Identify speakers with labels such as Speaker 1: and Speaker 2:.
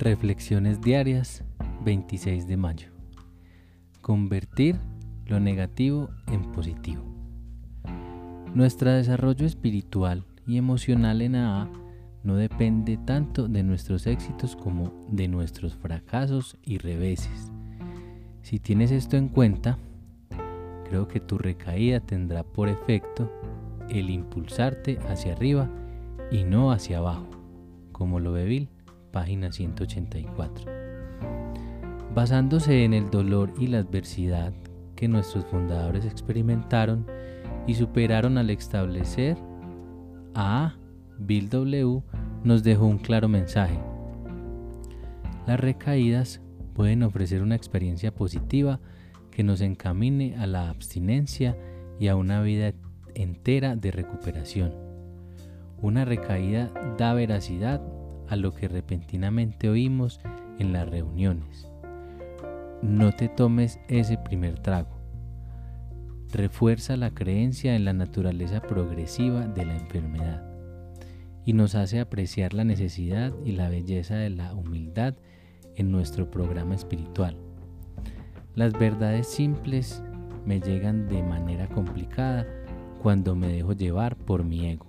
Speaker 1: Reflexiones diarias 26 de mayo. Convertir lo negativo en positivo. Nuestro desarrollo espiritual y emocional en AA no depende tanto de nuestros éxitos como de nuestros fracasos y reveses. Si tienes esto en cuenta, creo que tu recaída tendrá por efecto el impulsarte hacia arriba y no hacia abajo, como lo ve Bill página 184. Basándose en el dolor y la adversidad que nuestros fundadores experimentaron y superaron al establecer a Bill W nos dejó un claro mensaje. Las recaídas pueden ofrecer una experiencia positiva que nos encamine a la abstinencia y a una vida entera de recuperación. Una recaída da veracidad a lo que repentinamente oímos en las reuniones. No te tomes ese primer trago. Refuerza la creencia en la naturaleza progresiva de la enfermedad y nos hace apreciar la necesidad y la belleza de la humildad en nuestro programa espiritual. Las verdades simples me llegan de manera complicada cuando me dejo llevar por mi ego.